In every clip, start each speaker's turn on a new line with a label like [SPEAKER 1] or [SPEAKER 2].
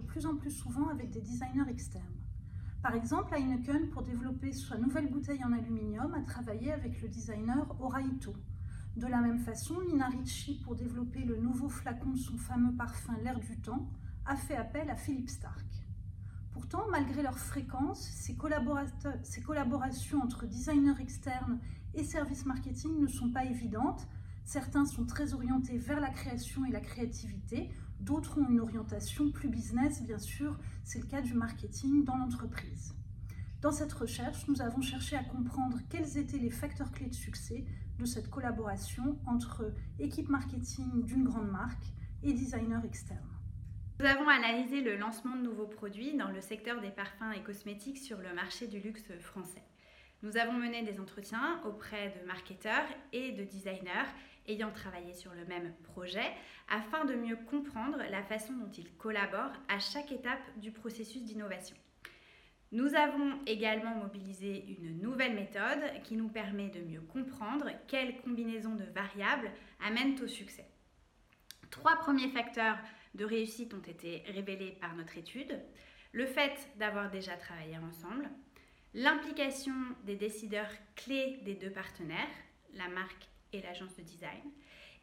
[SPEAKER 1] plus en plus souvent avec des designers externes. Par exemple, Heineken, pour développer sa nouvelle bouteille en aluminium, a travaillé avec le designer Oraito. De la même façon, Nina Ricci, pour développer le nouveau flacon de son fameux parfum L'air du temps, a fait appel à Philippe Stark. Pourtant, malgré leur fréquence, ces, ces collaborations entre designers externes et services marketing ne sont pas évidentes. Certains sont très orientés vers la création et la créativité, d'autres ont une orientation plus business, bien sûr, c'est le cas du marketing dans l'entreprise. Dans cette recherche, nous avons cherché à comprendre quels étaient les facteurs clés de succès de cette collaboration entre équipe marketing d'une grande marque et designer externe.
[SPEAKER 2] Nous avons analysé le lancement de nouveaux produits dans le secteur des parfums et cosmétiques sur le marché du luxe français. Nous avons mené des entretiens auprès de marketeurs et de designers ayant travaillé sur le même projet afin de mieux comprendre la façon dont ils collaborent à chaque étape du processus d'innovation. Nous avons également mobilisé une nouvelle méthode qui nous permet de mieux comprendre quelles combinaisons de variables amènent au succès. Trois premiers facteurs de réussite ont été révélés par notre étude. Le fait d'avoir déjà travaillé ensemble, l'implication des décideurs clés des deux partenaires, la marque et l'agence de design,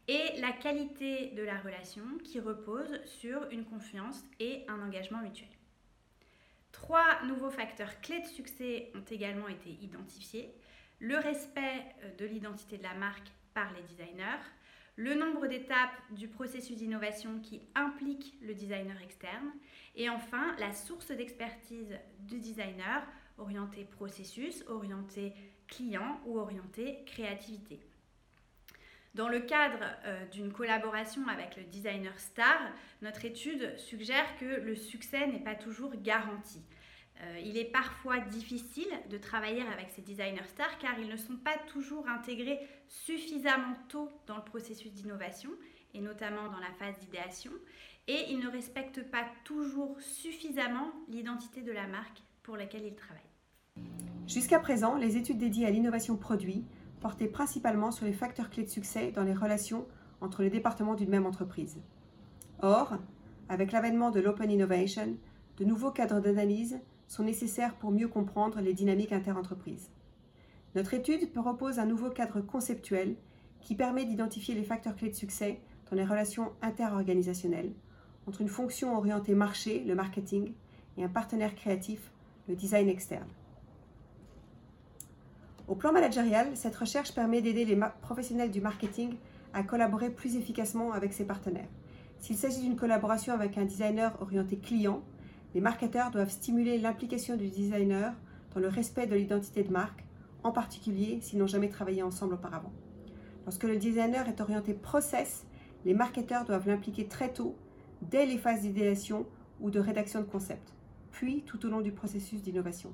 [SPEAKER 2] et la qualité de la relation qui repose sur une confiance et un engagement mutuel. Trois nouveaux facteurs clés de succès ont également été identifiés. Le respect euh, de l'identité de la marque par les designers, le nombre d'étapes du processus d'innovation qui implique le designer externe et enfin la source d'expertise du designer orienté processus, orienté client ou orienté créativité. Dans le cadre euh, d'une collaboration avec le designer star, notre étude suggère que le succès n'est pas toujours garanti. Euh, il est parfois difficile de travailler avec ces designers stars car ils ne sont pas toujours intégrés suffisamment tôt dans le processus d'innovation et notamment dans la phase d'idéation et ils ne respectent pas toujours suffisamment l'identité de la marque laquelle.
[SPEAKER 3] Jusqu'à présent, les études dédiées à l'innovation produit portaient principalement sur les facteurs clés de succès dans les relations entre les départements d'une même entreprise. Or, avec l'avènement de l'Open Innovation, de nouveaux cadres d'analyse sont nécessaires pour mieux comprendre les dynamiques interentreprises. Notre étude propose un nouveau cadre conceptuel qui permet d'identifier les facteurs clés de succès dans les relations interorganisationnelles entre une fonction orientée marché, le marketing, et un partenaire créatif, le design externe. Au plan managérial, cette recherche permet d'aider les professionnels du marketing à collaborer plus efficacement avec ses partenaires. S'il s'agit d'une collaboration avec un designer orienté client, les marketeurs doivent stimuler l'implication du designer dans le respect de l'identité de marque, en particulier s'ils n'ont jamais travaillé ensemble auparavant. Lorsque le designer est orienté process, les marketeurs doivent l'impliquer très tôt, dès les phases d'idéation ou de rédaction de concept, puis tout au long du processus d'innovation.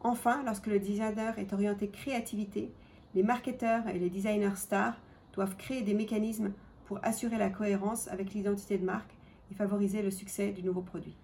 [SPEAKER 3] Enfin, lorsque le designer est orienté créativité, les marketeurs et les designers stars doivent créer des mécanismes pour assurer la cohérence avec l'identité de marque et favoriser le succès du nouveau produit.